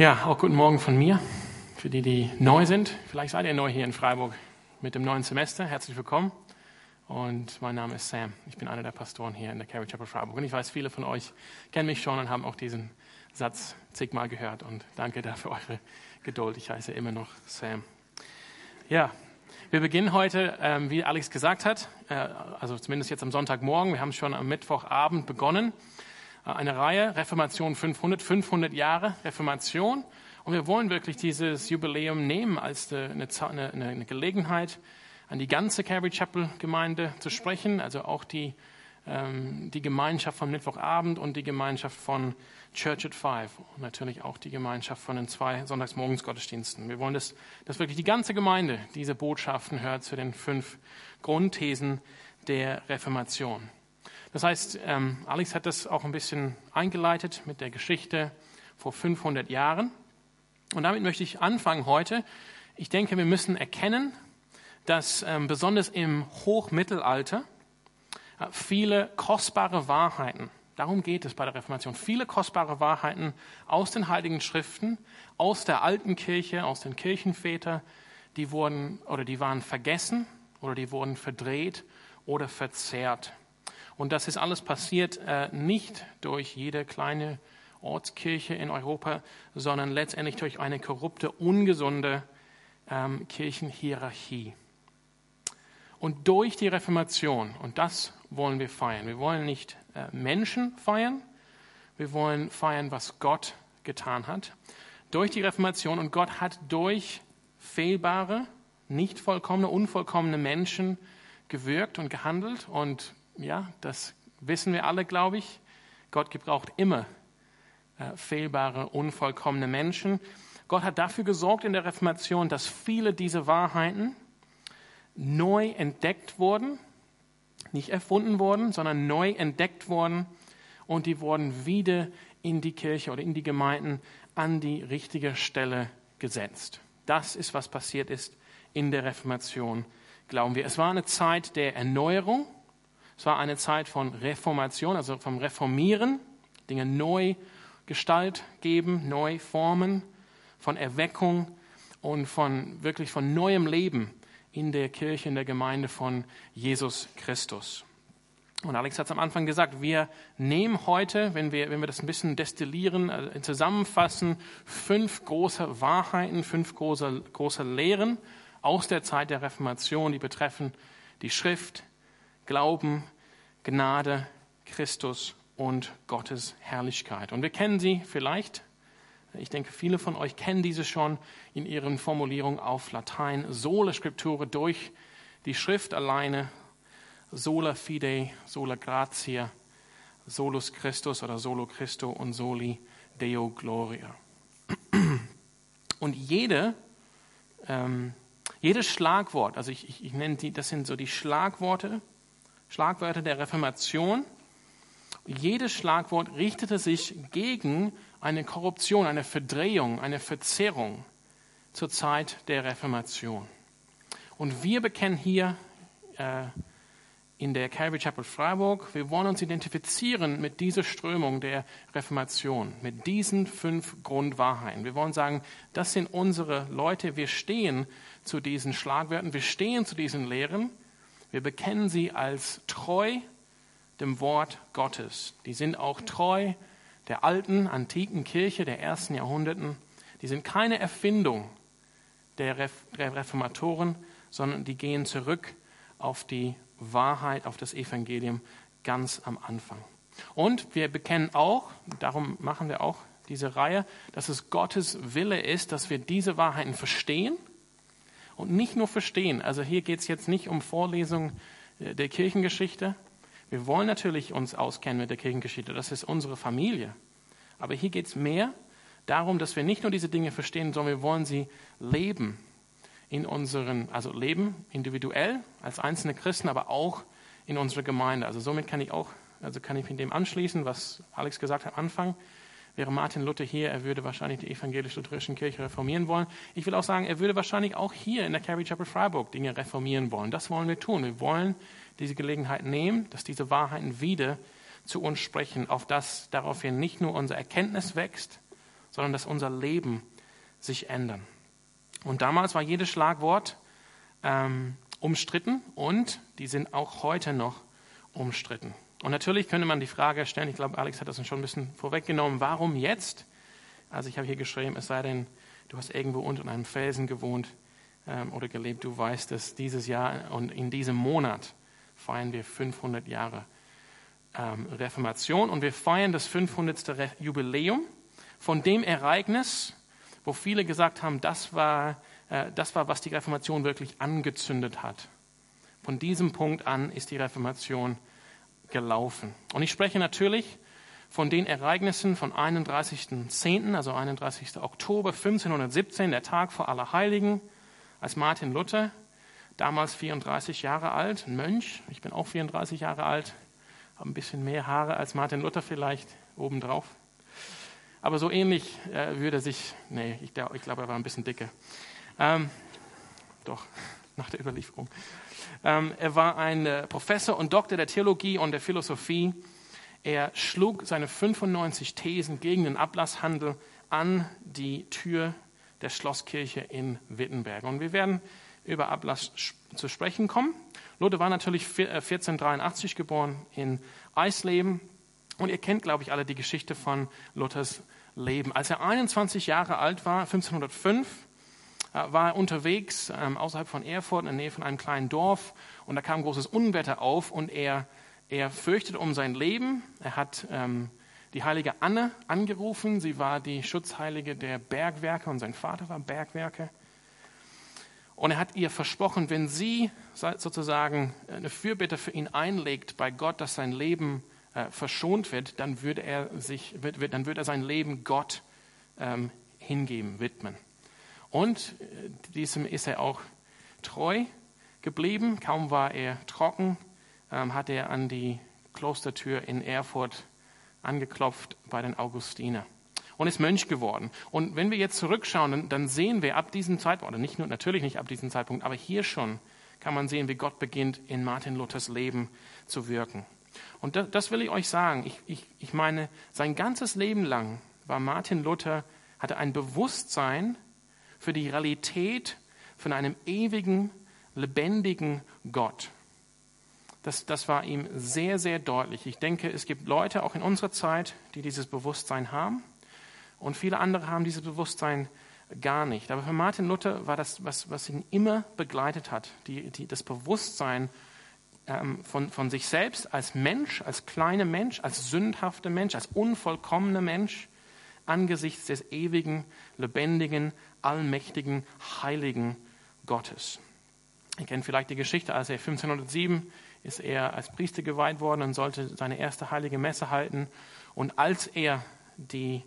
Ja, auch guten Morgen von mir. Für die, die neu sind, vielleicht seid ihr neu hier in Freiburg mit dem neuen Semester. Herzlich willkommen. Und mein Name ist Sam. Ich bin einer der Pastoren hier in der Carrie Chapel Freiburg. Und ich weiß, viele von euch kennen mich schon und haben auch diesen Satz zigmal gehört. Und danke dafür eure Geduld. Ich heiße immer noch Sam. Ja, wir beginnen heute, ähm, wie Alex gesagt hat, äh, also zumindest jetzt am Sonntagmorgen. Wir haben schon am Mittwochabend begonnen eine Reihe, Reformation 500, 500 Jahre Reformation. Und wir wollen wirklich dieses Jubiläum nehmen als eine, eine, eine Gelegenheit, an die ganze Calvary Chapel Gemeinde zu sprechen, also auch die, ähm, die Gemeinschaft von Mittwochabend und die Gemeinschaft von Church at Five und natürlich auch die Gemeinschaft von den zwei Sonntagsmorgensgottesdiensten. Wir wollen, dass, dass wirklich die ganze Gemeinde diese Botschaften hört zu den fünf Grundthesen der Reformation. Das heißt, ähm, Alex hat das auch ein bisschen eingeleitet mit der Geschichte vor 500 Jahren. Und damit möchte ich anfangen heute. Ich denke, wir müssen erkennen, dass ähm, besonders im Hochmittelalter äh, viele kostbare Wahrheiten, darum geht es bei der Reformation, viele kostbare Wahrheiten aus den Heiligen Schriften, aus der alten Kirche, aus den Kirchenvätern, die wurden oder die waren vergessen oder die wurden verdreht oder verzerrt. Und das ist alles passiert äh, nicht durch jede kleine Ortskirche in Europa, sondern letztendlich durch eine korrupte, ungesunde ähm, Kirchenhierarchie. Und durch die Reformation, und das wollen wir feiern, wir wollen nicht äh, Menschen feiern, wir wollen feiern, was Gott getan hat. Durch die Reformation, und Gott hat durch fehlbare, nicht vollkommene, unvollkommene Menschen gewirkt und gehandelt. Und ja, das wissen wir alle, glaube ich. Gott gebraucht immer äh, fehlbare, unvollkommene Menschen. Gott hat dafür gesorgt in der Reformation, dass viele dieser Wahrheiten neu entdeckt wurden, nicht erfunden wurden, sondern neu entdeckt wurden und die wurden wieder in die Kirche oder in die Gemeinden an die richtige Stelle gesetzt. Das ist, was passiert ist in der Reformation, glauben wir. Es war eine Zeit der Erneuerung, es war eine Zeit von Reformation, also vom Reformieren, Dinge neu Gestalt geben, neu formen, von Erweckung und von wirklich von neuem Leben in der Kirche, in der Gemeinde von Jesus Christus. Und Alex hat es am Anfang gesagt, wir nehmen heute, wenn wir, wenn wir das ein bisschen destillieren, äh, zusammenfassen, fünf große Wahrheiten, fünf große, große Lehren aus der Zeit der Reformation, die betreffen die Schrift, Glauben, Gnade, Christus und Gottes Herrlichkeit. Und wir kennen sie vielleicht, ich denke, viele von euch kennen diese schon in ihren Formulierungen auf Latein, sola Scriptura durch die Schrift alleine, sola fide, sola gratia, solus Christus oder solo Christo und soli Deo Gloria. Und jede ähm, jedes Schlagwort, also ich, ich, ich nenne die, das sind so die Schlagworte, Schlagwörter der Reformation. Jedes Schlagwort richtete sich gegen eine Korruption, eine Verdrehung, eine Verzerrung zur Zeit der Reformation. Und wir bekennen hier äh, in der Calvary Chapel Freiburg, wir wollen uns identifizieren mit dieser Strömung der Reformation, mit diesen fünf Grundwahrheiten. Wir wollen sagen, das sind unsere Leute, wir stehen zu diesen Schlagwörtern, wir stehen zu diesen Lehren, wir bekennen sie als treu dem Wort Gottes. Die sind auch treu der alten, antiken Kirche der ersten Jahrhunderten. Die sind keine Erfindung der Reformatoren, sondern die gehen zurück auf die Wahrheit, auf das Evangelium ganz am Anfang. Und wir bekennen auch, darum machen wir auch diese Reihe, dass es Gottes Wille ist, dass wir diese Wahrheiten verstehen und nicht nur verstehen. Also hier geht es jetzt nicht um Vorlesung äh, der Kirchengeschichte. Wir wollen natürlich uns auskennen mit der Kirchengeschichte. Das ist unsere Familie. Aber hier geht es mehr darum, dass wir nicht nur diese Dinge verstehen, sondern wir wollen sie leben in unseren, also leben individuell als einzelne Christen, aber auch in unserer Gemeinde. Also somit kann ich auch, also kann ich mit dem anschließen, was Alex gesagt hat am Anfang. Wäre Martin Luther hier, er würde wahrscheinlich die evangelisch-lutherischen Kirche reformieren wollen. Ich will auch sagen, er würde wahrscheinlich auch hier in der Carrie Chapel Freiburg Dinge reformieren wollen. Das wollen wir tun. Wir wollen diese Gelegenheit nehmen, dass diese Wahrheiten wieder zu uns sprechen, auf das daraufhin nicht nur unsere Erkenntnis wächst, sondern dass unser Leben sich ändert. Und damals war jedes Schlagwort ähm, umstritten und die sind auch heute noch umstritten. Und natürlich könnte man die Frage stellen, ich glaube, Alex hat das schon ein bisschen vorweggenommen, warum jetzt? Also ich habe hier geschrieben, es sei denn, du hast irgendwo unter einem Felsen gewohnt ähm, oder gelebt, du weißt, dass dieses Jahr und in diesem Monat feiern wir 500 Jahre ähm, Reformation und wir feiern das 500. Jubiläum von dem Ereignis, wo viele gesagt haben, das war, äh, das war, was die Reformation wirklich angezündet hat. Von diesem Punkt an ist die Reformation gelaufen. Und ich spreche natürlich von den Ereignissen von 31.10., also 31. Oktober 1517, der Tag vor Allerheiligen, als Martin Luther, damals 34 Jahre alt, ein Mönch, ich bin auch 34 Jahre alt, habe ein bisschen mehr Haare als Martin Luther vielleicht obendrauf. Aber so ähnlich äh, würde sich, nee, ich, ich glaube, er war ein bisschen dicker. Ähm, doch, nach der Überlieferung. Ähm, er war ein äh, Professor und Doktor der Theologie und der Philosophie. Er schlug seine 95 Thesen gegen den Ablasshandel an die Tür der Schlosskirche in Wittenberg. Und wir werden über Ablass zu sprechen kommen. Luther war natürlich 1483 äh, geboren in Eisleben. Und ihr kennt, glaube ich, alle die Geschichte von Luthers Leben. Als er 21 Jahre alt war, 1505, äh, war er unterwegs ähm, außerhalb von Erfurt, in der Nähe von einem kleinen Dorf. Und da kam großes Unwetter auf und er, er fürchtet um sein Leben. Er hat ähm, die heilige Anne angerufen. Sie war die Schutzheilige der Bergwerke und sein Vater war Bergwerke. Und er hat ihr versprochen, wenn sie sozusagen eine Fürbitte für ihn einlegt bei Gott, dass sein Leben äh, verschont wird, dann würde er sich, wird, wird, dann würde er sein Leben Gott ähm, hingeben, widmen. Und äh, diesem ist er auch treu geblieben. Kaum war er trocken, ähm, hat er an die Klostertür in Erfurt angeklopft bei den Augustiner und ist Mönch geworden. Und wenn wir jetzt zurückschauen, dann, sehen wir ab diesem Zeitpunkt, oder nicht nur, natürlich nicht ab diesem Zeitpunkt, aber hier schon kann man sehen, wie Gott beginnt, in Martin Luthers Leben zu wirken. Und das, das will ich euch sagen. Ich, ich, ich meine, sein ganzes Leben lang war Martin Luther, hatte ein Bewusstsein für die Realität von einem ewigen, lebendigen Gott. Das, das war ihm sehr, sehr deutlich. Ich denke, es gibt Leute auch in unserer Zeit, die dieses Bewusstsein haben. Und viele andere haben dieses Bewusstsein gar nicht. Aber für Martin Luther war das, was, was ihn immer begleitet hat, die, die, das Bewusstsein ähm, von, von sich selbst als Mensch, als kleiner Mensch, als sündhafter Mensch, als unvollkommener Mensch angesichts des ewigen, lebendigen, allmächtigen, heiligen Gottes. Ihr kennt vielleicht die Geschichte, als er 1507 ist er als Priester geweiht worden und sollte seine erste heilige Messe halten. Und als er die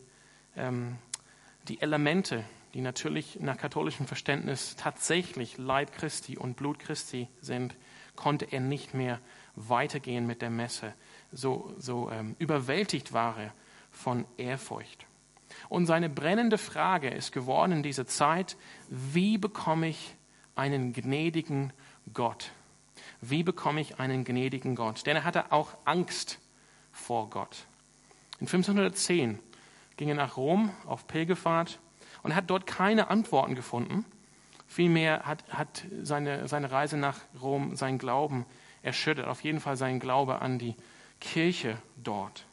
ähm, die Elemente, die natürlich nach katholischem Verständnis tatsächlich Leib Christi und Blut Christi sind, konnte er nicht mehr weitergehen mit der Messe. So, so ähm, überwältigt war er von Ehrfurcht. Und seine brennende Frage ist geworden in dieser Zeit, wie bekomme ich einen gnädigen Gott? Wie bekomme ich einen gnädigen Gott? Denn er hatte auch Angst vor Gott. In 1510 ging er nach Rom auf Pilgerfahrt und hat dort keine Antworten gefunden. Vielmehr hat, hat seine, seine Reise nach Rom sein Glauben erschüttert, auf jeden Fall sein Glaube an die Kirche dort.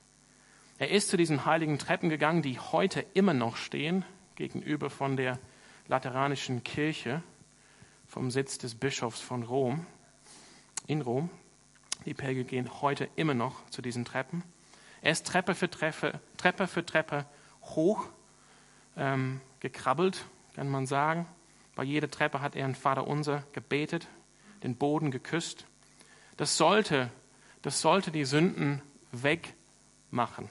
Er ist zu diesen heiligen Treppen gegangen, die heute immer noch stehen, gegenüber von der Lateranischen Kirche, vom Sitz des Bischofs von Rom, in Rom. Die Pilger gehen heute immer noch zu diesen Treppen. Er ist Treppe für Treppe, Treppe für Treppe hoch ähm, gekrabbelt, kann man sagen. Bei jeder Treppe hat er ein Vater unser gebetet, den Boden geküsst. Das sollte, das sollte die Sünden wegmachen.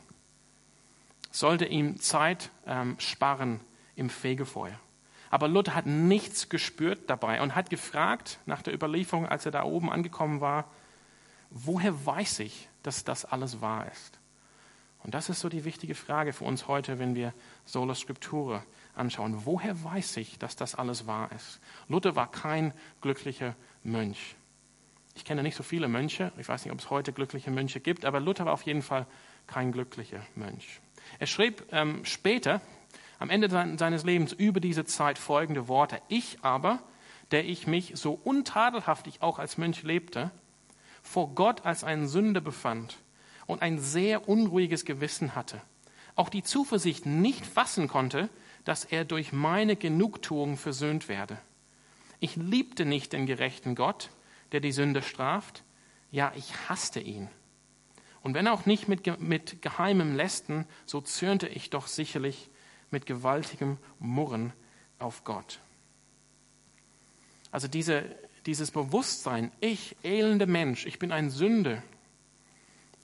Sollte ihm Zeit ähm, sparen im Fegefeuer. Aber Luther hat nichts gespürt dabei und hat gefragt nach der Überlieferung, als er da oben angekommen war, woher weiß ich, dass das alles wahr ist? Und das ist so die wichtige Frage für uns heute, wenn wir Sola Scriptura anschauen. Woher weiß ich, dass das alles wahr ist? Luther war kein glücklicher Mönch. Ich kenne nicht so viele Mönche. Ich weiß nicht, ob es heute glückliche Mönche gibt, aber Luther war auf jeden Fall kein glücklicher Mönch. Er schrieb ähm, später, am Ende seines Lebens über diese Zeit folgende Worte. Ich aber, der ich mich so untadelhaftig auch als Mönch lebte, vor Gott als ein Sünder befand und ein sehr unruhiges Gewissen hatte, auch die Zuversicht nicht fassen konnte, dass er durch meine Genugtuung versöhnt werde. Ich liebte nicht den gerechten Gott, der die Sünde straft, ja, ich hasste ihn. Und wenn auch nicht mit, mit geheimem Lästen, so zürnte ich doch sicherlich mit gewaltigem Murren auf Gott. Also diese, dieses Bewusstsein, ich, elende Mensch, ich bin ein Sünde,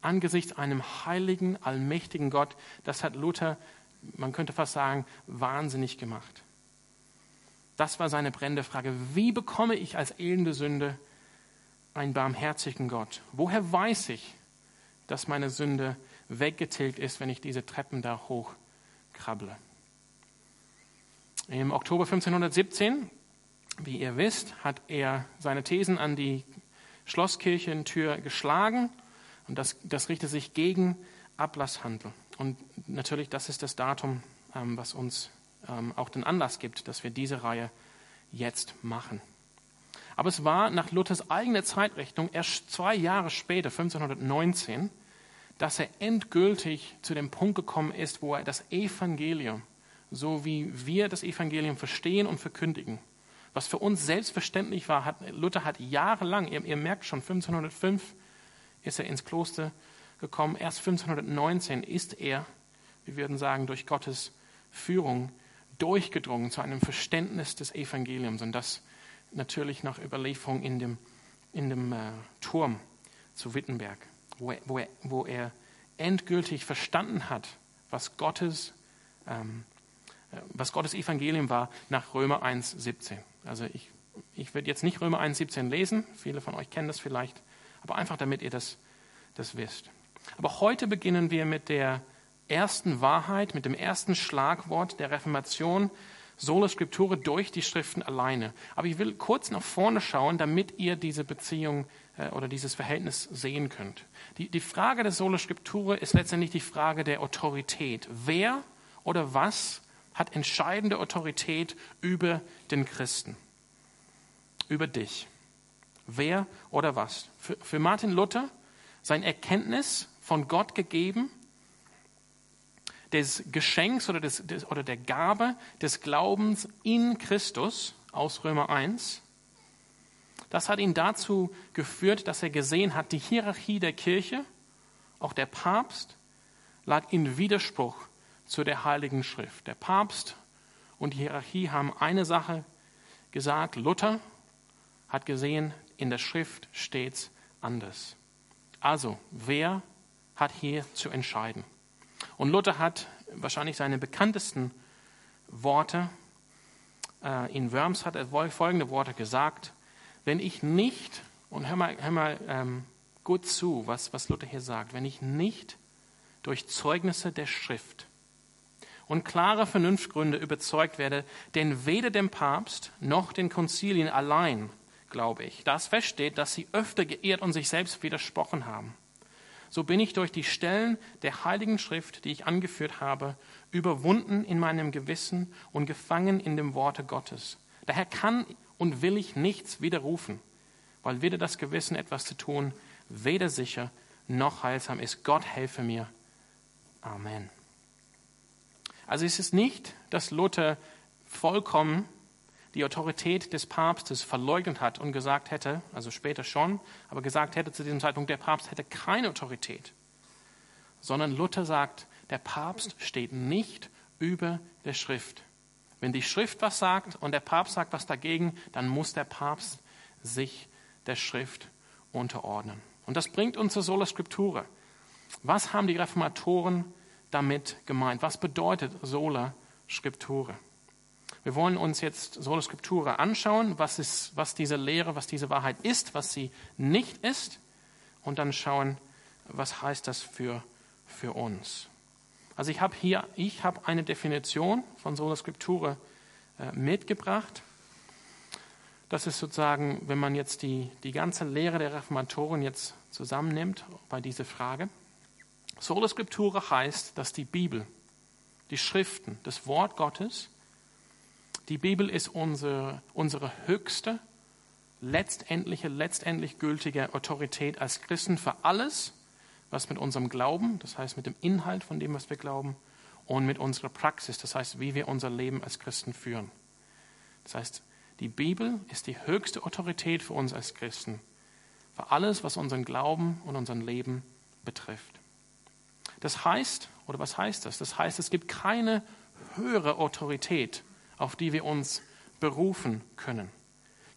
angesichts einem heiligen, allmächtigen Gott, das hat Luther, man könnte fast sagen, wahnsinnig gemacht. Das war seine brennende Frage. Wie bekomme ich als elende Sünde einen barmherzigen Gott? Woher weiß ich, dass meine Sünde weggetilgt ist, wenn ich diese Treppen da hochkrabble? Im Oktober 1517, wie ihr wisst, hat er seine Thesen an die Schlosskirchentür geschlagen und das, das richtet sich gegen Ablasshandel. Und natürlich, das ist das Datum, ähm, was uns ähm, auch den Anlass gibt, dass wir diese Reihe jetzt machen. Aber es war nach Luthers eigener Zeitrechnung erst zwei Jahre später, 1519, dass er endgültig zu dem Punkt gekommen ist, wo er das Evangelium, so wie wir das Evangelium verstehen und verkündigen, was für uns selbstverständlich war, hat, Luther hat jahrelang, ihr, ihr merkt schon, 1505 ist er ins Kloster gekommen, erst 1519 ist er, wir würden sagen, durch Gottes Führung durchgedrungen zu einem Verständnis des Evangeliums. Und das natürlich nach Überlieferung in dem, in dem äh, Turm zu Wittenberg, wo er, wo, er, wo er endgültig verstanden hat, was Gottes, ähm, äh, was Gottes Evangelium war nach Römer 1, 17. Also ich, ich werde jetzt nicht Römer 1, 17 lesen, viele von euch kennen das vielleicht, aber einfach damit ihr das, das wisst. Aber heute beginnen wir mit der ersten Wahrheit, mit dem ersten Schlagwort der Reformation, Sola Scriptura durch die Schriften alleine. Aber ich will kurz nach vorne schauen, damit ihr diese Beziehung äh, oder dieses Verhältnis sehen könnt. Die, die Frage der Sola Scriptura ist letztendlich die Frage der Autorität. Wer oder was hat entscheidende Autorität über den Christen? Über dich. Wer oder was? Für, für Martin Luther sein Erkenntnis von Gott gegeben des Geschenks oder, des, des, oder der Gabe des Glaubens in Christus aus Römer 1. Das hat ihn dazu geführt, dass er gesehen hat, die Hierarchie der Kirche, auch der Papst, lag in Widerspruch zu der Heiligen Schrift. Der Papst und die Hierarchie haben eine Sache gesagt. Luther hat gesehen, in der Schrift steht anders. Also, wer hat hier zu entscheiden? Und Luther hat wahrscheinlich seine bekanntesten Worte, äh, in Worms hat er folgende Worte gesagt, wenn ich nicht, und hör mal, hör mal ähm, gut zu, was, was Luther hier sagt, wenn ich nicht durch Zeugnisse der Schrift und klare Vernunftgründe überzeugt werde, denn weder dem Papst noch den Konzilien allein, glaube ich, das feststeht, dass sie öfter geehrt und sich selbst widersprochen haben so bin ich durch die Stellen der Heiligen Schrift, die ich angeführt habe, überwunden in meinem Gewissen und gefangen in dem Worte Gottes. Daher kann und will ich nichts widerrufen, weil weder das Gewissen etwas zu tun, weder sicher noch heilsam ist. Gott helfe mir. Amen. Also es ist nicht, dass Luther vollkommen die Autorität des Papstes verleugnet hat und gesagt hätte, also später schon, aber gesagt hätte zu diesem Zeitpunkt, der Papst hätte keine Autorität, sondern Luther sagt, der Papst steht nicht über der Schrift. Wenn die Schrift was sagt und der Papst sagt was dagegen, dann muss der Papst sich der Schrift unterordnen. Und das bringt uns zur Sola Scriptura. Was haben die Reformatoren damit gemeint? Was bedeutet Sola Scriptura? Wir wollen uns jetzt Sola Scriptura anschauen, was, ist, was diese Lehre, was diese Wahrheit ist, was sie nicht ist, und dann schauen, was heißt das für, für uns. Also ich habe hier, ich habe eine Definition von Sola Scriptura äh, mitgebracht. Das ist sozusagen, wenn man jetzt die, die ganze Lehre der Reformatoren jetzt zusammennimmt bei dieser Frage. Sola Scriptura heißt, dass die Bibel die Schriften, das Wort Gottes. Die Bibel ist unsere, unsere höchste, letztendliche, letztendlich gültige Autorität als Christen für alles, was mit unserem Glauben, das heißt mit dem Inhalt von dem, was wir glauben, und mit unserer Praxis, das heißt, wie wir unser Leben als Christen führen. Das heißt, die Bibel ist die höchste Autorität für uns als Christen, für alles, was unseren Glauben und unser Leben betrifft. Das heißt, oder was heißt das? Das heißt, es gibt keine höhere Autorität, auf die wir uns berufen können.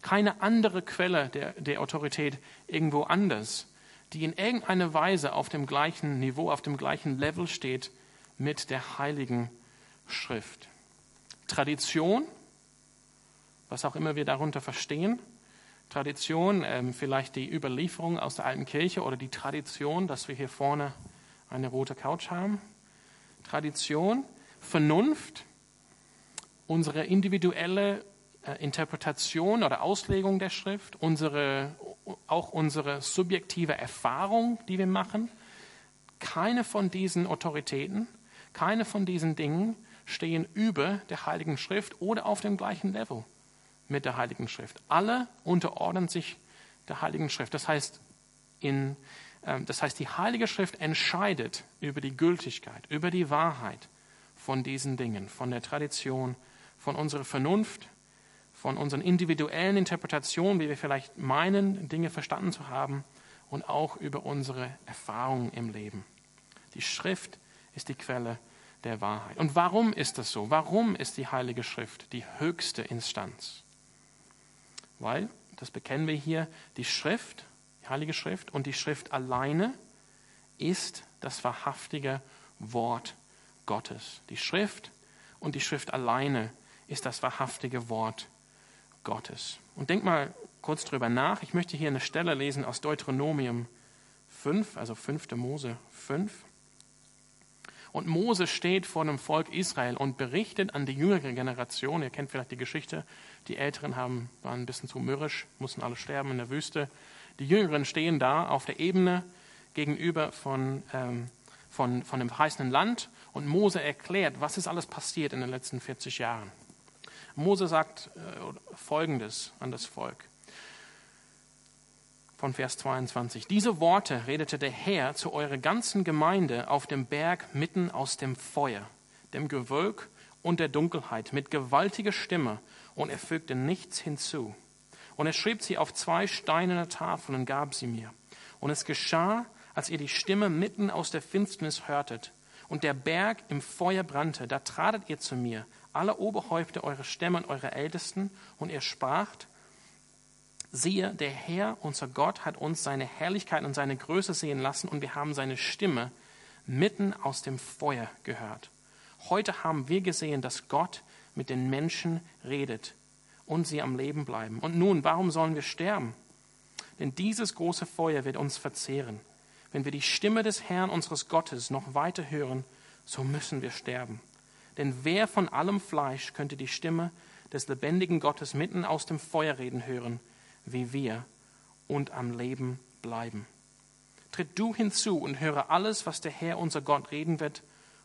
Keine andere Quelle der, der Autorität irgendwo anders, die in irgendeiner Weise auf dem gleichen Niveau, auf dem gleichen Level steht mit der Heiligen Schrift. Tradition, was auch immer wir darunter verstehen, Tradition, ähm, vielleicht die Überlieferung aus der alten Kirche oder die Tradition, dass wir hier vorne eine rote Couch haben. Tradition, Vernunft, unsere individuelle äh, Interpretation oder Auslegung der Schrift, unsere, auch unsere subjektive Erfahrung, die wir machen. Keine von diesen Autoritäten, keine von diesen Dingen stehen über der Heiligen Schrift oder auf dem gleichen Level mit der Heiligen Schrift. Alle unterordnen sich der Heiligen Schrift. Das heißt, in, äh, das heißt, die Heilige Schrift entscheidet über die Gültigkeit, über die Wahrheit von diesen Dingen, von der Tradition, von unserer Vernunft, von unseren individuellen Interpretationen, wie wir vielleicht meinen, Dinge verstanden zu haben, und auch über unsere Erfahrungen im Leben. Die Schrift ist die Quelle der Wahrheit. Und warum ist das so? Warum ist die Heilige Schrift die höchste Instanz? Weil, das bekennen wir hier, die Schrift, die Heilige Schrift und die Schrift alleine ist das wahrhaftige Wort Gottes. Die Schrift und die Schrift alleine ist das wahrhaftige Wort Gottes. Und denk mal kurz drüber nach. Ich möchte hier eine Stelle lesen aus Deuteronomium 5, also 5. Mose 5. Und Mose steht vor dem Volk Israel und berichtet an die jüngere Generation. Ihr kennt vielleicht die Geschichte. Die Älteren haben, waren ein bisschen zu mürrisch, mussten alle sterben in der Wüste. Die Jüngeren stehen da auf der Ebene gegenüber von, ähm, von, von dem verheißenen Land. Und Mose erklärt, was ist alles passiert in den letzten 40 Jahren. Mose sagt äh, Folgendes an das Volk von Vers 22. Diese Worte redete der Herr zu eurer ganzen Gemeinde auf dem Berg mitten aus dem Feuer, dem Gewölk und der Dunkelheit mit gewaltiger Stimme, und er fügte nichts hinzu. Und er schrieb sie auf zwei steinerne Tafeln und gab sie mir. Und es geschah, als ihr die Stimme mitten aus der Finsternis hörtet und der Berg im Feuer brannte, da tratet ihr zu mir, alle Oberhäupter eure Stämme und eure Ältesten, und ihr spracht, Siehe, der Herr, unser Gott, hat uns seine Herrlichkeit und seine Größe sehen lassen und wir haben seine Stimme mitten aus dem Feuer gehört. Heute haben wir gesehen, dass Gott mit den Menschen redet und sie am Leben bleiben. Und nun, warum sollen wir sterben? Denn dieses große Feuer wird uns verzehren. Wenn wir die Stimme des Herrn unseres Gottes noch weiter hören, so müssen wir sterben. Denn wer von allem Fleisch könnte die Stimme des lebendigen Gottes mitten aus dem Feuer reden hören? wie wir und am Leben bleiben. Tritt du hinzu und höre alles, was der Herr unser Gott reden wird,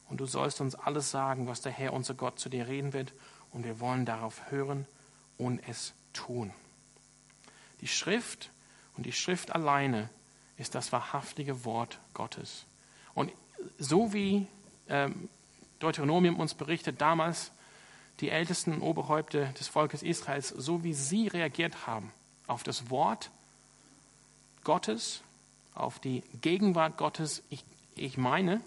und du sollst uns alles sagen, was der Herr unser Gott zu dir reden wird, und wir wollen darauf hören und es tun. Die Schrift und die Schrift alleine ist das wahrhaftige Wort Gottes. Und so wie ähm, Deuteronomium uns berichtet, damals die ältesten Oberhäupter des Volkes Israels, so wie sie reagiert haben, auf das Wort Gottes, auf die Gegenwart Gottes. Ich, ich meine,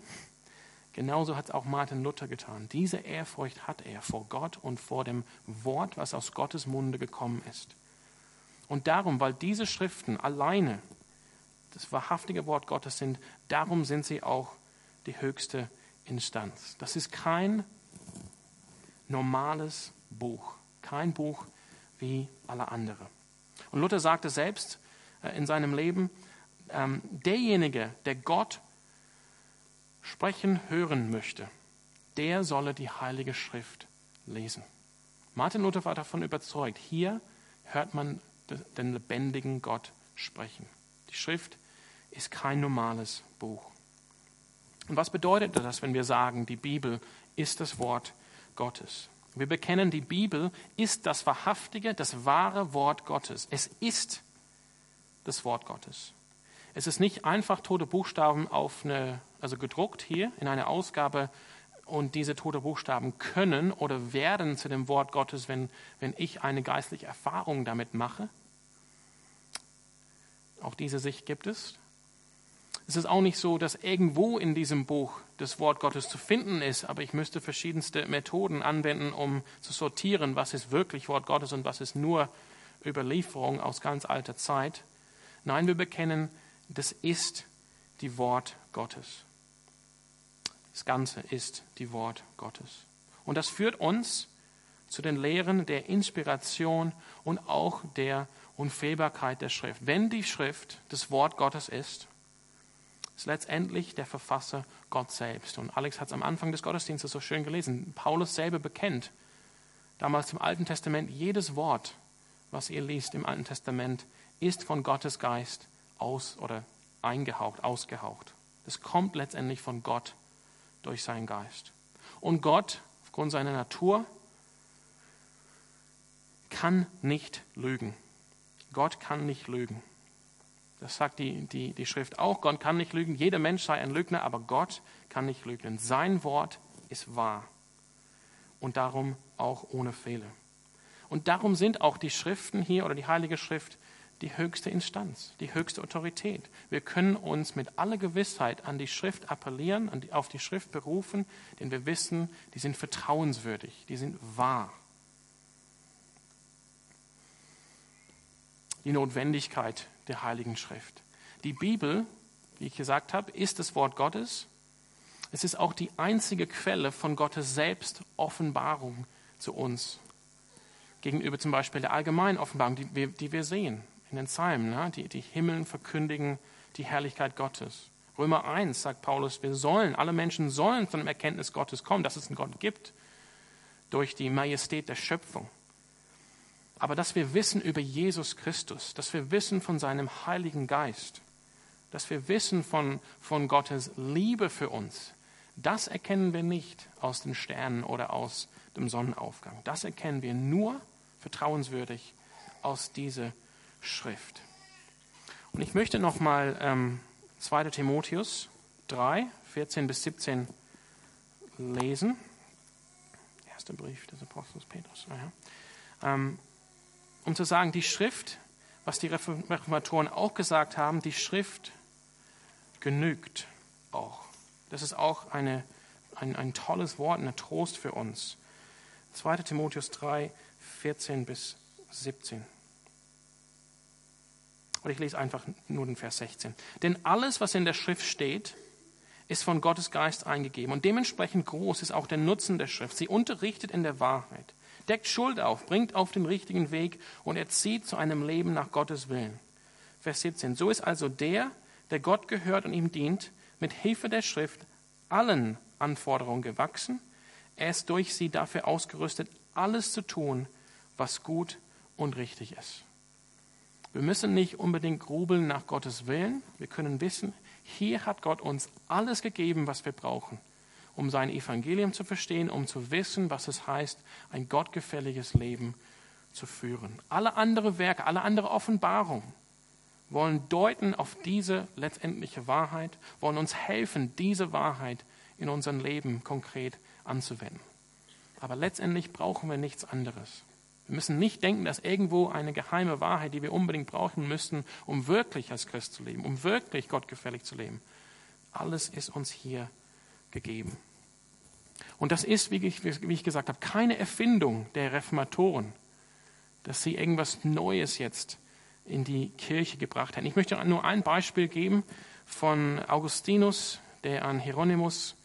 genauso hat es auch Martin Luther getan. Diese Ehrfurcht hat er vor Gott und vor dem Wort, was aus Gottes Munde gekommen ist. Und darum, weil diese Schriften alleine das wahrhaftige Wort Gottes sind, darum sind sie auch die höchste Instanz. Das ist kein normales Buch, kein Buch wie alle anderen. Und Luther sagte selbst äh, in seinem Leben, ähm, derjenige, der Gott sprechen hören möchte, der solle die Heilige Schrift lesen. Martin Luther war davon überzeugt, hier hört man den lebendigen Gott sprechen. Die Schrift ist kein normales Buch. Und was bedeutet das, wenn wir sagen, die Bibel ist das Wort Gottes. Wir bekennen, die Bibel ist das wahrhaftige, das wahre Wort Gottes. Es ist das Wort Gottes. Es ist nicht einfach tote Buchstaben auf eine, also gedruckt hier in eine Ausgabe und diese tote Buchstaben können oder werden zu dem Wort Gottes, wenn, wenn ich eine geistliche Erfahrung damit mache. Auch diese Sicht gibt es. Es ist auch nicht so, dass irgendwo in diesem Buch das Wort Gottes zu finden ist, aber ich müsste verschiedenste Methoden anwenden, um zu sortieren, was ist wirklich Wort Gottes und was ist nur Überlieferung aus ganz alter Zeit. Nein, wir bekennen, das ist die Wort Gottes. Das Ganze ist die Wort Gottes. Und das führt uns zu den Lehren der Inspiration und auch der Unfehlbarkeit der Schrift. Wenn die Schrift das Wort Gottes ist, ist letztendlich der Verfasser Gott selbst. Und Alex hat es am Anfang des Gottesdienstes so schön gelesen. Paulus selber bekennt, damals im Alten Testament, jedes Wort, was ihr liest im Alten Testament, ist von Gottes Geist aus oder eingehaucht, ausgehaucht. Das kommt letztendlich von Gott durch seinen Geist. Und Gott, aufgrund seiner Natur, kann nicht lügen. Gott kann nicht lügen. Das sagt die, die, die Schrift auch. Gott kann nicht lügen. Jeder Mensch sei ein Lügner, aber Gott kann nicht lügen. Sein Wort ist wahr. Und darum auch ohne Fehler. Und darum sind auch die Schriften hier oder die Heilige Schrift die höchste Instanz, die höchste Autorität. Wir können uns mit aller Gewissheit an die Schrift appellieren, die, auf die Schrift berufen, denn wir wissen, die sind vertrauenswürdig, die sind wahr. Die Notwendigkeit der Heiligen Schrift. Die Bibel, wie ich gesagt habe, ist das Wort Gottes. Es ist auch die einzige Quelle von Gottes selbst Offenbarung zu uns. Gegenüber zum Beispiel der allgemeinen Offenbarung, die wir, die wir sehen in den Psalmen. Ne? Die, die Himmeln verkündigen die Herrlichkeit Gottes. Römer 1 sagt Paulus, wir sollen, alle Menschen sollen zu einem Erkenntnis Gottes kommen, dass es einen Gott gibt, durch die Majestät der Schöpfung aber dass wir wissen über Jesus Christus, dass wir wissen von seinem Heiligen Geist, dass wir wissen von, von Gottes Liebe für uns, das erkennen wir nicht aus den Sternen oder aus dem Sonnenaufgang. Das erkennen wir nur vertrauenswürdig aus dieser Schrift. Und ich möchte nochmal ähm, 2. Timotheus 3, 14 bis 17 lesen. Erster Brief des Apostels Petrus. Ja. Ähm, um zu sagen, die Schrift, was die Reformatoren auch gesagt haben, die Schrift genügt auch. Das ist auch eine, ein, ein tolles Wort, ein Trost für uns. 2. Timotheus 3, 14 bis 17. Und ich lese einfach nur den Vers 16. Denn alles, was in der Schrift steht, ist von Gottes Geist eingegeben. Und dementsprechend groß ist auch der Nutzen der Schrift. Sie unterrichtet in der Wahrheit deckt Schuld auf, bringt auf den richtigen Weg und erzieht zu einem Leben nach Gottes Willen. Vers 17. So ist also der, der Gott gehört und ihm dient, mit Hilfe der Schrift allen Anforderungen gewachsen. Er ist durch sie dafür ausgerüstet, alles zu tun, was gut und richtig ist. Wir müssen nicht unbedingt grubeln nach Gottes Willen. Wir können wissen, hier hat Gott uns alles gegeben, was wir brauchen um sein Evangelium zu verstehen, um zu wissen, was es heißt, ein gottgefälliges Leben zu führen. Alle andere Werke, alle andere Offenbarungen wollen deuten auf diese letztendliche Wahrheit, wollen uns helfen, diese Wahrheit in unserem Leben konkret anzuwenden. Aber letztendlich brauchen wir nichts anderes. Wir müssen nicht denken, dass irgendwo eine geheime Wahrheit, die wir unbedingt brauchen müssten, um wirklich als Christ zu leben, um wirklich gottgefällig zu leben. Alles ist uns hier gegeben. Und das ist, wie ich, wie ich gesagt habe, keine Erfindung der Reformatoren, dass sie irgendwas Neues jetzt in die Kirche gebracht haben. Ich möchte nur ein Beispiel geben von Augustinus, der an Hieronymus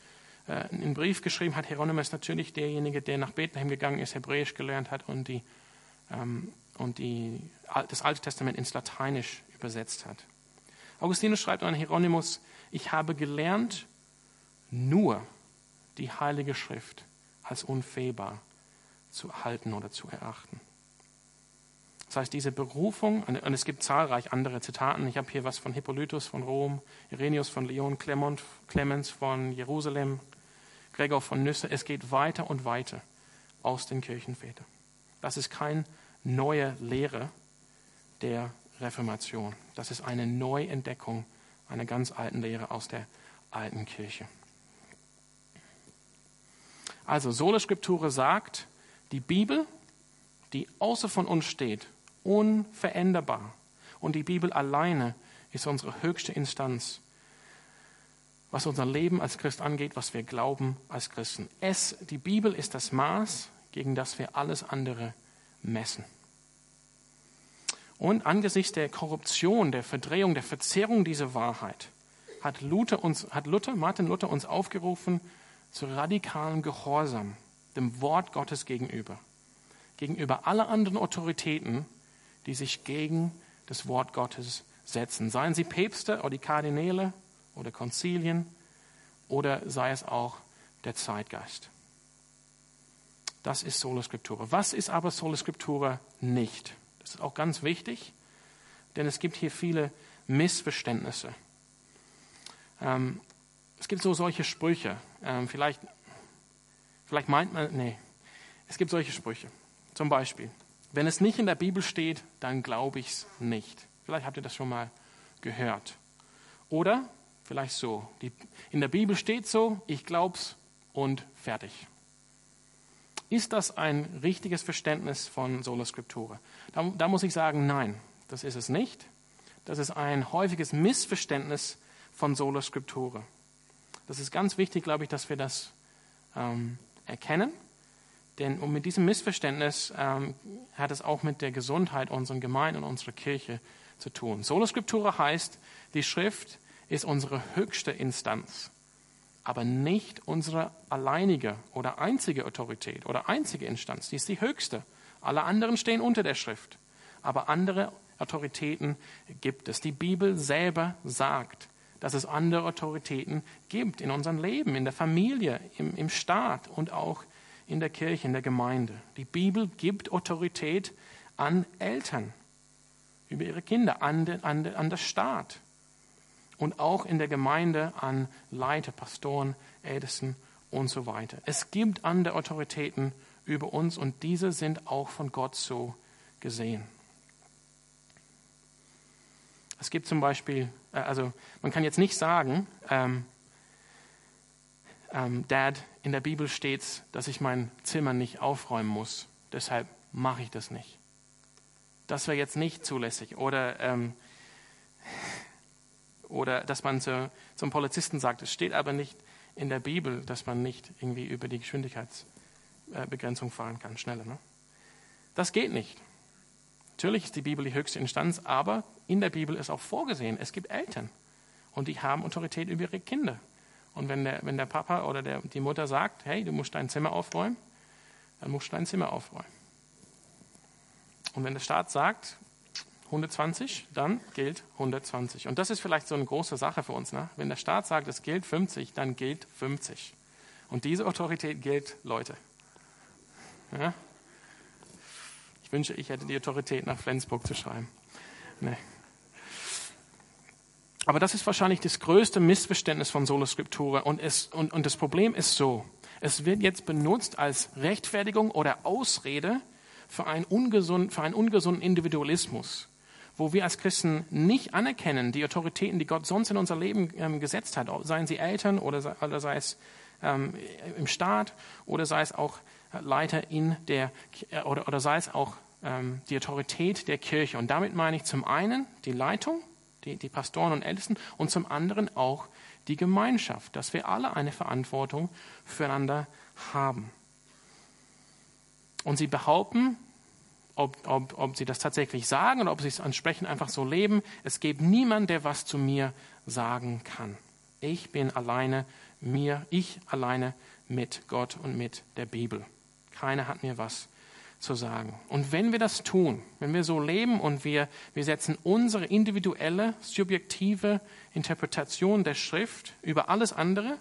äh, einen Brief geschrieben hat. Hieronymus ist natürlich derjenige, der nach Bethlehem gegangen ist, Hebräisch gelernt hat und, die, ähm, und die, das Alte Testament ins Lateinisch übersetzt hat. Augustinus schreibt an Hieronymus, ich habe gelernt, nur die Heilige Schrift als unfehlbar zu halten oder zu erachten. Das heißt, diese Berufung, und es gibt zahlreich andere Zitaten. Ich habe hier was von Hippolytus von Rom, Irenaeus von Clement, Clemens von Jerusalem, Gregor von Nüsse, es geht weiter und weiter aus den Kirchenvätern. Das ist keine neue Lehre der Reformation. Das ist eine Neuentdeckung einer ganz alten Lehre aus der alten Kirche. Also Sola Scriptura sagt, die Bibel, die außer von uns steht, unveränderbar. Und die Bibel alleine ist unsere höchste Instanz, was unser Leben als Christ angeht, was wir glauben als Christen. Es, die Bibel ist das Maß, gegen das wir alles andere messen. Und angesichts der Korruption, der Verdrehung, der Verzerrung dieser Wahrheit hat Luther, uns, hat Luther, Martin Luther uns aufgerufen zu radikalem Gehorsam dem Wort Gottes gegenüber, gegenüber aller anderen Autoritäten, die sich gegen das Wort Gottes setzen. Seien sie Päpste oder die Kardinäle oder Konzilien oder sei es auch der Zeitgeist. Das ist Sola Scriptura. Was ist aber Sola Scriptura nicht? Das ist auch ganz wichtig, denn es gibt hier viele Missverständnisse. Ähm, es gibt so solche Sprüche. Ähm, vielleicht, vielleicht meint man, nee, es gibt solche Sprüche. Zum Beispiel, wenn es nicht in der Bibel steht, dann glaube ich es nicht. Vielleicht habt ihr das schon mal gehört. Oder vielleicht so, die, in der Bibel steht so, ich glaube es und fertig. Ist das ein richtiges Verständnis von Sola Scriptura? Da, da muss ich sagen, nein, das ist es nicht. Das ist ein häufiges Missverständnis von Sola Scriptura. Das ist ganz wichtig, glaube ich, dass wir das ähm, erkennen. Denn und mit diesem Missverständnis ähm, hat es auch mit der Gesundheit unserer Gemeinde und unserer Kirche zu tun. Sola Scriptura heißt, die Schrift ist unsere höchste Instanz, aber nicht unsere alleinige oder einzige Autorität oder einzige Instanz. Die ist die höchste. Alle anderen stehen unter der Schrift. Aber andere Autoritäten gibt es. Die Bibel selber sagt, dass es andere Autoritäten gibt in unserem Leben, in der Familie, im, im Staat und auch in der Kirche, in der Gemeinde. Die Bibel gibt Autorität an Eltern über ihre Kinder, an, den, an, an den Staat und auch in der Gemeinde an Leiter, Pastoren, Ältesten und so weiter. Es gibt andere Autoritäten über uns und diese sind auch von Gott so gesehen. Es gibt zum Beispiel, äh, also man kann jetzt nicht sagen, ähm, ähm, Dad, in der Bibel steht dass ich mein Zimmer nicht aufräumen muss, deshalb mache ich das nicht. Das wäre jetzt nicht zulässig. Oder, ähm, oder dass man zu, zum Polizisten sagt, es steht aber nicht in der Bibel, dass man nicht irgendwie über die Geschwindigkeitsbegrenzung fahren kann, schneller. Ne? Das geht nicht. Natürlich ist die Bibel die höchste Instanz, aber in der Bibel ist auch vorgesehen, es gibt Eltern und die haben Autorität über ihre Kinder. Und wenn der, wenn der Papa oder der, die Mutter sagt, hey, du musst dein Zimmer aufräumen, dann musst du dein Zimmer aufräumen. Und wenn der Staat sagt 120, dann gilt 120. Und das ist vielleicht so eine große Sache für uns. Ne? Wenn der Staat sagt, es gilt 50, dann gilt 50. Und diese Autorität gilt Leute. Ja? Ich wünsche, ich hätte die Autorität, nach Flensburg zu schreiben. Nee. Aber das ist wahrscheinlich das größte Missverständnis von Sola Scriptura. Und, es, und, und das Problem ist so, es wird jetzt benutzt als Rechtfertigung oder Ausrede für einen, ungesund, für einen ungesunden Individualismus, wo wir als Christen nicht anerkennen, die Autoritäten, die Gott sonst in unser Leben ähm, gesetzt hat, seien sie Eltern oder, oder sei es ähm, im Staat oder sei es auch Leiter in der, oder, oder sei es auch ähm, die Autorität der Kirche. Und damit meine ich zum einen die Leitung, die, die Pastoren und Ältesten, und zum anderen auch die Gemeinschaft, dass wir alle eine Verantwortung füreinander haben. Und sie behaupten, ob, ob, ob sie das tatsächlich sagen oder ob sie es entsprechend einfach so leben, es gibt niemanden, der was zu mir sagen kann. Ich bin alleine mir, ich alleine mit Gott und mit der Bibel. Keiner hat mir was zu sagen. Und wenn wir das tun, wenn wir so leben und wir, wir setzen unsere individuelle, subjektive Interpretation der Schrift über alles andere,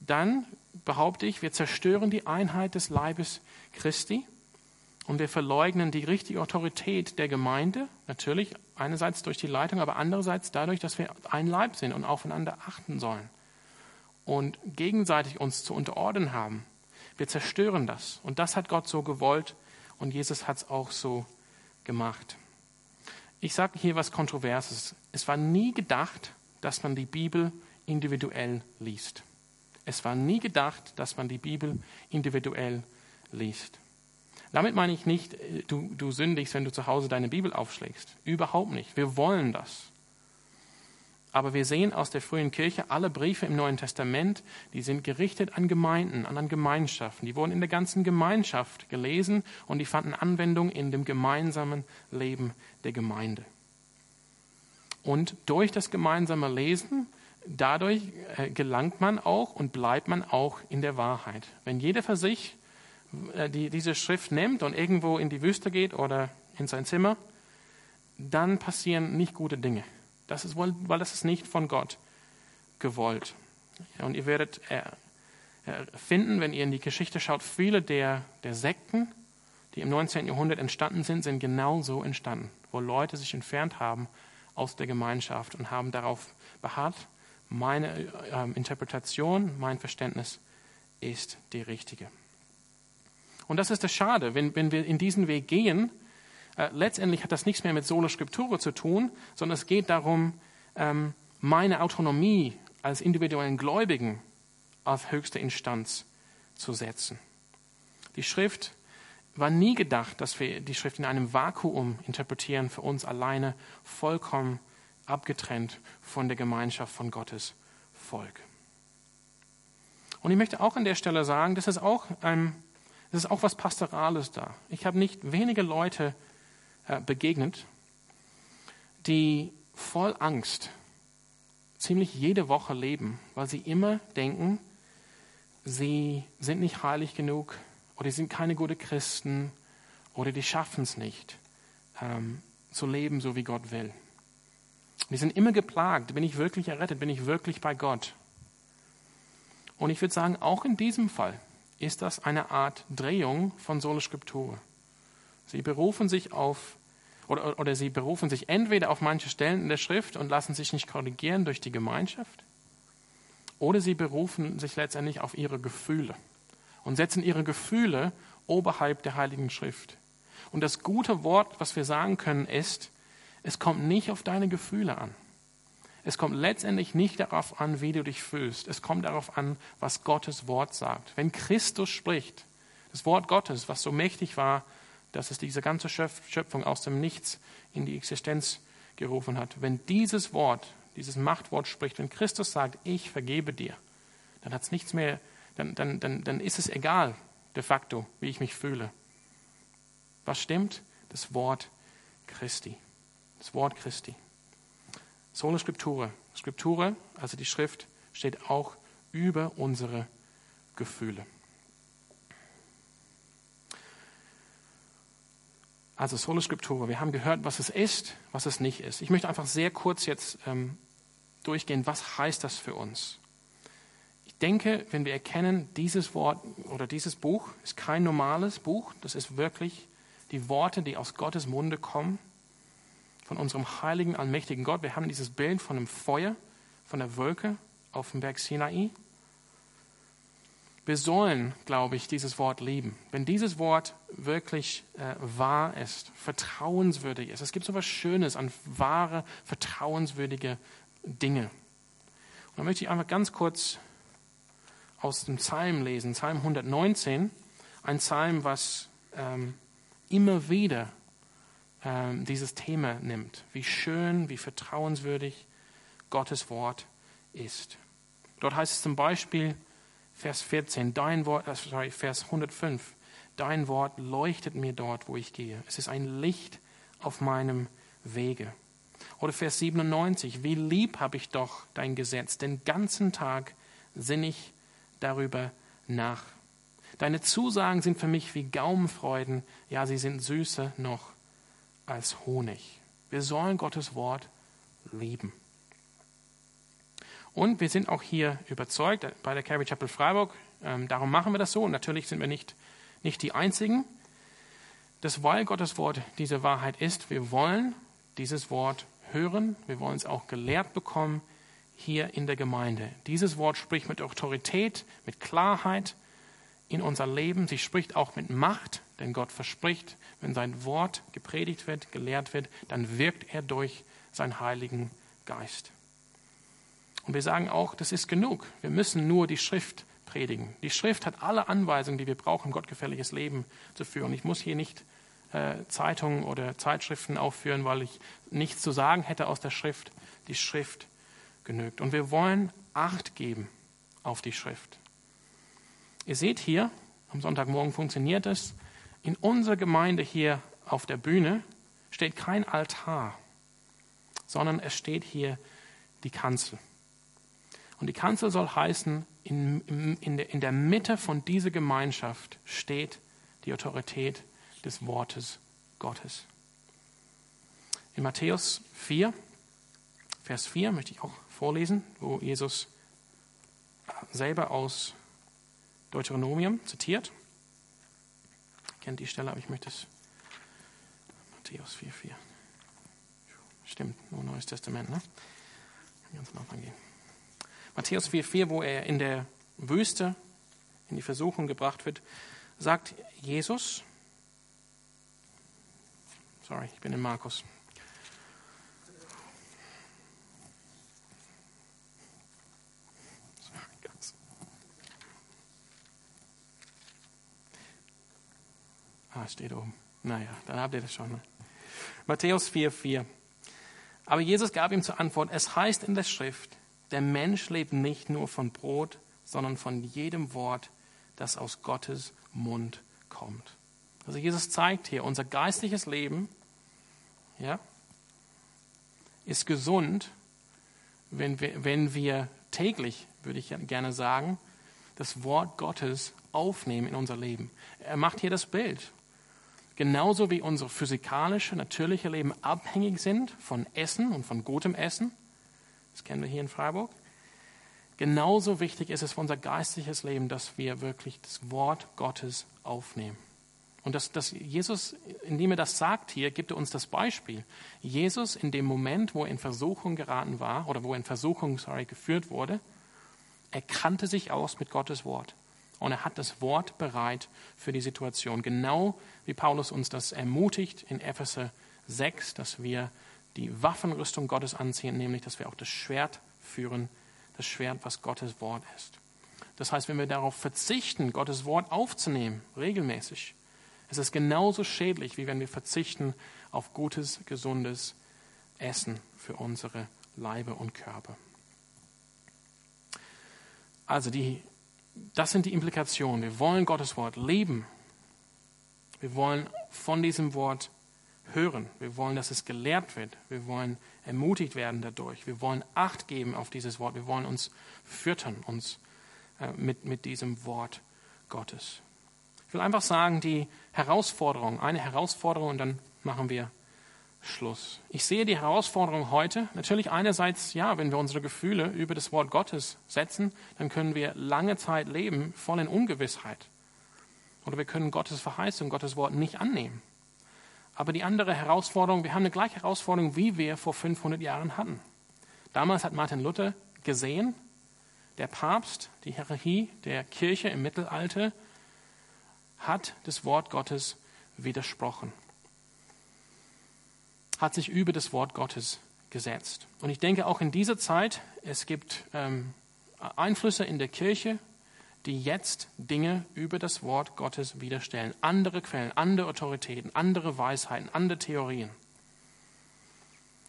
dann behaupte ich, wir zerstören die Einheit des Leibes Christi und wir verleugnen die richtige Autorität der Gemeinde, natürlich einerseits durch die Leitung, aber andererseits dadurch, dass wir ein Leib sind und aufeinander achten sollen. und gegenseitig uns zu unterordnen haben. Wir zerstören das. Und das hat Gott so gewollt und Jesus hat es auch so gemacht. Ich sage hier was Kontroverses. Es war nie gedacht, dass man die Bibel individuell liest. Es war nie gedacht, dass man die Bibel individuell liest. Damit meine ich nicht, äh, du, du sündigst, wenn du zu Hause deine Bibel aufschlägst. Überhaupt nicht. Wir wollen das. Aber wir sehen aus der frühen Kirche, alle Briefe im Neuen Testament, die sind gerichtet an Gemeinden, an Gemeinschaften. Die wurden in der ganzen Gemeinschaft gelesen und die fanden Anwendung in dem gemeinsamen Leben der Gemeinde. Und durch das gemeinsame Lesen, dadurch äh, gelangt man auch und bleibt man auch in der Wahrheit. Wenn jeder für sich äh, die, diese Schrift nimmt und irgendwo in die Wüste geht oder in sein Zimmer, dann passieren nicht gute Dinge. Das ist, weil das ist nicht von Gott gewollt. Und ihr werdet äh, finden, wenn ihr in die Geschichte schaut, viele der, der Sekten, die im 19. Jahrhundert entstanden sind, sind genau so entstanden, wo Leute sich entfernt haben aus der Gemeinschaft und haben darauf beharrt, meine äh, Interpretation, mein Verständnis ist die richtige. Und das ist das Schade, wenn, wenn wir in diesen Weg gehen, äh, letztendlich hat das nichts mehr mit Sola Scriptura zu tun, sondern es geht darum, ähm, meine Autonomie als individuellen Gläubigen auf höchste Instanz zu setzen. Die Schrift war nie gedacht, dass wir die Schrift in einem Vakuum interpretieren, für uns alleine vollkommen abgetrennt von der Gemeinschaft von Gottes Volk. Und ich möchte auch an der Stelle sagen, das ist auch, ähm, das ist auch was Pastorales da. Ich habe nicht wenige Leute begegnet, die voll Angst ziemlich jede Woche leben, weil sie immer denken, sie sind nicht heilig genug oder sie sind keine guten Christen oder die schaffen es nicht, ähm, zu leben, so wie Gott will. Wir sind immer geplagt. Bin ich wirklich errettet? Bin ich wirklich bei Gott? Und ich würde sagen, auch in diesem Fall ist das eine Art Drehung von Sola Scriptura. Sie berufen sich auf oder, oder sie berufen sich entweder auf manche Stellen in der Schrift und lassen sich nicht korrigieren durch die Gemeinschaft, oder sie berufen sich letztendlich auf ihre Gefühle und setzen ihre Gefühle oberhalb der Heiligen Schrift. Und das gute Wort, was wir sagen können, ist, es kommt nicht auf deine Gefühle an. Es kommt letztendlich nicht darauf an, wie du dich fühlst. Es kommt darauf an, was Gottes Wort sagt. Wenn Christus spricht, das Wort Gottes, was so mächtig war, dass es diese ganze Schöpfung aus dem Nichts in die Existenz gerufen hat. Wenn dieses Wort, dieses Machtwort spricht, wenn Christus sagt, ich vergebe dir, dann hat nichts mehr, dann, dann, dann, dann ist es egal, de facto, wie ich mich fühle. Was stimmt? Das Wort Christi. Das Wort Christi. Sola Scriptura. Scriptura, also die Schrift, steht auch über unsere Gefühle. Also Sola Scriptura, wir haben gehört, was es ist, was es nicht ist. Ich möchte einfach sehr kurz jetzt ähm, durchgehen, was heißt das für uns? Ich denke, wenn wir erkennen, dieses Wort oder dieses Buch ist kein normales Buch, das ist wirklich die Worte, die aus Gottes Munde kommen, von unserem heiligen, allmächtigen Gott. Wir haben dieses Bild von dem Feuer, von der Wolke auf dem Berg Sinai. Wir sollen, glaube ich, dieses Wort lieben. Wenn dieses Wort wirklich äh, wahr ist, vertrauenswürdig ist, es gibt so etwas Schönes an wahre, vertrauenswürdige Dinge. Und dann möchte ich einfach ganz kurz aus dem Psalm lesen, Psalm 119, ein Psalm, was ähm, immer wieder ähm, dieses Thema nimmt, wie schön, wie vertrauenswürdig Gottes Wort ist. Dort heißt es zum Beispiel, Vers 14, dein Wort, äh, sorry, Vers 105, dein Wort leuchtet mir dort, wo ich gehe. Es ist ein Licht auf meinem Wege. Oder Vers 97, wie lieb habe ich doch dein Gesetz, den ganzen Tag sinne ich darüber nach. Deine Zusagen sind für mich wie Gaumenfreuden, ja, sie sind süßer noch als Honig. Wir sollen Gottes Wort lieben. Und wir sind auch hier überzeugt bei der Calvary Chapel Freiburg, ähm, darum machen wir das so. Und natürlich sind wir nicht, nicht die Einzigen, dass weil Gottes Wort diese Wahrheit ist, wir wollen dieses Wort hören, wir wollen es auch gelehrt bekommen, hier in der Gemeinde. Dieses Wort spricht mit Autorität, mit Klarheit in unser Leben. Sie spricht auch mit Macht, denn Gott verspricht, wenn sein Wort gepredigt wird, gelehrt wird, dann wirkt er durch seinen Heiligen Geist. Und wir sagen auch, das ist genug. Wir müssen nur die Schrift predigen. Die Schrift hat alle Anweisungen, die wir brauchen, um gottgefälliges Leben zu führen. Ich muss hier nicht äh, Zeitungen oder Zeitschriften aufführen, weil ich nichts zu sagen hätte aus der Schrift. Die Schrift genügt. Und wir wollen Acht geben auf die Schrift. Ihr seht hier, am Sonntagmorgen funktioniert es, in unserer Gemeinde hier auf der Bühne steht kein Altar, sondern es steht hier die Kanzel. Und die Kanzel soll heißen, in, in, in, der, Mitte von dieser Gemeinschaft steht die Autorität des Wortes Gottes. In Matthäus 4, Vers 4 möchte ich auch vorlesen, wo Jesus selber aus Deuteronomium zitiert. Ihr kennt die Stelle, aber ich möchte es. Matthäus 4, 4. Stimmt, nur Neues Testament, ne? Ganz am Anfang gehen. Matthäus 4,4, wo er in der Wüste in die Versuchung gebracht wird, sagt Jesus, sorry, ich bin in Markus. Ah, steht oben. Naja, dann habt ihr das schon. Ne? Matthäus 4,4. Aber Jesus gab ihm zur Antwort, es heißt in der Schrift, der Mensch lebt nicht nur von Brot, sondern von jedem Wort, das aus Gottes Mund kommt. Also Jesus zeigt hier, unser geistliches Leben ja, ist gesund, wenn wir, wenn wir täglich, würde ich gerne sagen, das Wort Gottes aufnehmen in unser Leben. Er macht hier das Bild. Genauso wie unsere physikalische, natürliche Leben abhängig sind von Essen und von gutem Essen, das kennen wir hier in Freiburg. Genauso wichtig ist es für unser geistliches Leben, dass wir wirklich das Wort Gottes aufnehmen. Und dass, dass Jesus, indem er das sagt hier, gibt er uns das Beispiel. Jesus in dem Moment, wo er in Versuchung geraten war, oder wo er in Versuchung sorry, geführt wurde, er kannte sich aus mit Gottes Wort. Und er hat das Wort bereit für die Situation. Genau wie Paulus uns das ermutigt in Epheser 6, dass wir die Waffenrüstung Gottes anziehen, nämlich dass wir auch das Schwert führen, das Schwert, was Gottes Wort ist. Das heißt, wenn wir darauf verzichten, Gottes Wort aufzunehmen, regelmäßig, ist es genauso schädlich, wie wenn wir verzichten auf gutes, gesundes Essen für unsere Leibe und Körper. Also die, das sind die Implikationen. Wir wollen Gottes Wort leben. Wir wollen von diesem Wort hören. Wir wollen, dass es gelehrt wird. Wir wollen ermutigt werden dadurch. Wir wollen Acht geben auf dieses Wort. Wir wollen uns füttern, uns äh, mit, mit diesem Wort Gottes. Ich will einfach sagen, die Herausforderung, eine Herausforderung und dann machen wir Schluss. Ich sehe die Herausforderung heute, natürlich einerseits, ja, wenn wir unsere Gefühle über das Wort Gottes setzen, dann können wir lange Zeit leben voll in Ungewissheit. Oder wir können Gottes Verheißung, Gottes Wort nicht annehmen. Aber die andere Herausforderung, wir haben eine gleiche Herausforderung, wie wir vor 500 Jahren hatten. Damals hat Martin Luther gesehen, der Papst, die Hierarchie der Kirche im Mittelalter, hat das Wort Gottes widersprochen, hat sich über das Wort Gottes gesetzt. Und ich denke auch in dieser Zeit, es gibt ähm, Einflüsse in der Kirche, die jetzt Dinge über das Wort Gottes widerstellen. Andere Quellen, andere Autoritäten, andere Weisheiten, andere Theorien.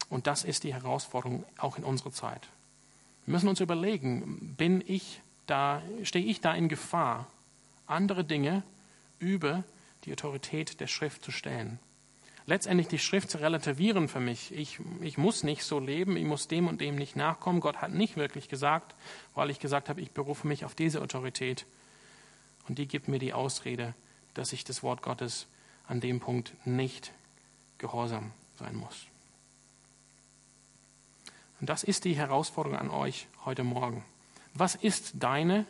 Und das ist die Herausforderung auch in unserer Zeit. Wir müssen uns überlegen, bin ich da, stehe ich da in Gefahr, andere Dinge über die Autorität der Schrift zu stellen? Letztendlich die Schrift zu relativieren für mich. Ich, ich muss nicht so leben, ich muss dem und dem nicht nachkommen. Gott hat nicht wirklich gesagt, weil ich gesagt habe, ich berufe mich auf diese Autorität. Und die gibt mir die Ausrede, dass ich das Wort Gottes an dem Punkt nicht gehorsam sein muss. Und das ist die Herausforderung an euch heute Morgen. Was ist deine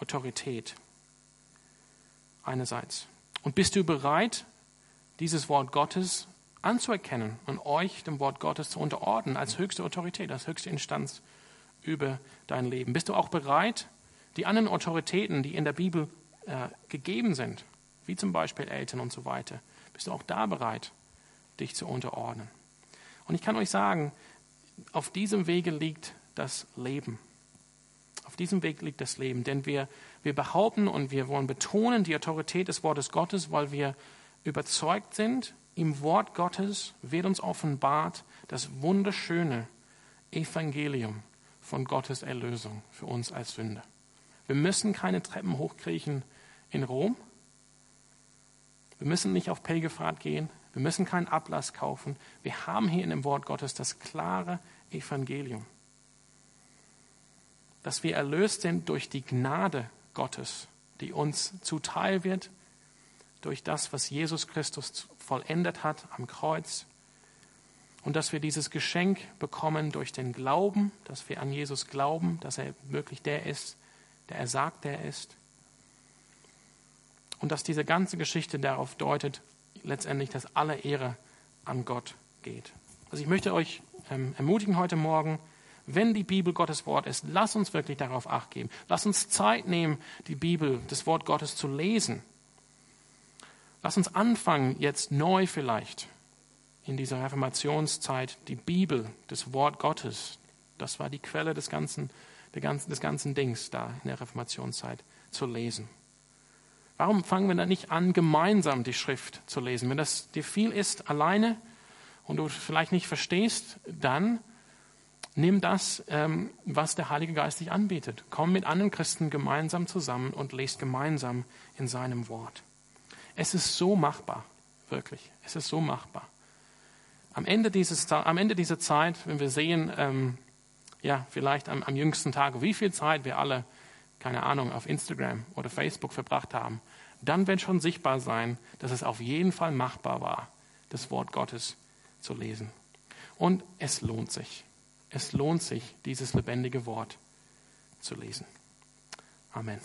Autorität? Einerseits. Und bist du bereit, dieses Wort Gottes anzuerkennen und euch dem Wort Gottes zu unterordnen als höchste Autorität, als höchste Instanz über dein Leben? Bist du auch bereit, die anderen Autoritäten, die in der Bibel äh, gegeben sind, wie zum Beispiel Eltern und so weiter, bist du auch da bereit, dich zu unterordnen? Und ich kann euch sagen, auf diesem Wege liegt das Leben. Auf diesem Weg liegt das Leben, denn wir, wir behaupten und wir wollen betonen die Autorität des Wortes Gottes, weil wir überzeugt sind, im Wort Gottes wird uns offenbart das wunderschöne Evangelium von Gottes Erlösung für uns als Sünder. Wir müssen keine Treppen hochkriechen in Rom. Wir müssen nicht auf Pilgerfahrt gehen. Wir müssen keinen Ablass kaufen. Wir haben hier in dem Wort Gottes das klare Evangelium. Dass wir erlöst sind durch die Gnade Gottes, die uns zuteil wird durch das, was Jesus Christus vollendet hat am Kreuz. Und dass wir dieses Geschenk bekommen durch den Glauben, dass wir an Jesus glauben, dass er wirklich der ist, der er sagt, der er ist. Und dass diese ganze Geschichte darauf deutet, letztendlich, dass alle Ehre an Gott geht. Also ich möchte euch ähm, ermutigen heute Morgen, wenn die Bibel Gottes Wort ist, lass uns wirklich darauf acht geben. Lass uns Zeit nehmen, die Bibel, das Wort Gottes zu lesen. Lass uns anfangen, jetzt neu vielleicht in dieser Reformationszeit die Bibel, das Wort Gottes, das war die Quelle des ganzen, des ganzen Dings da in der Reformationszeit, zu lesen. Warum fangen wir dann nicht an, gemeinsam die Schrift zu lesen? Wenn das dir viel ist, alleine und du vielleicht nicht verstehst, dann nimm das, ähm, was der Heilige Geist dich anbietet. Komm mit anderen Christen gemeinsam zusammen und lest gemeinsam in seinem Wort. Es ist so machbar, wirklich. Es ist so machbar. Am Ende, dieses, am Ende dieser Zeit, wenn wir sehen, ähm, ja, vielleicht am, am jüngsten Tag, wie viel Zeit wir alle, keine Ahnung, auf Instagram oder Facebook verbracht haben, dann wird schon sichtbar sein, dass es auf jeden Fall machbar war, das Wort Gottes zu lesen. Und es lohnt sich. Es lohnt sich, dieses lebendige Wort zu lesen. Amen.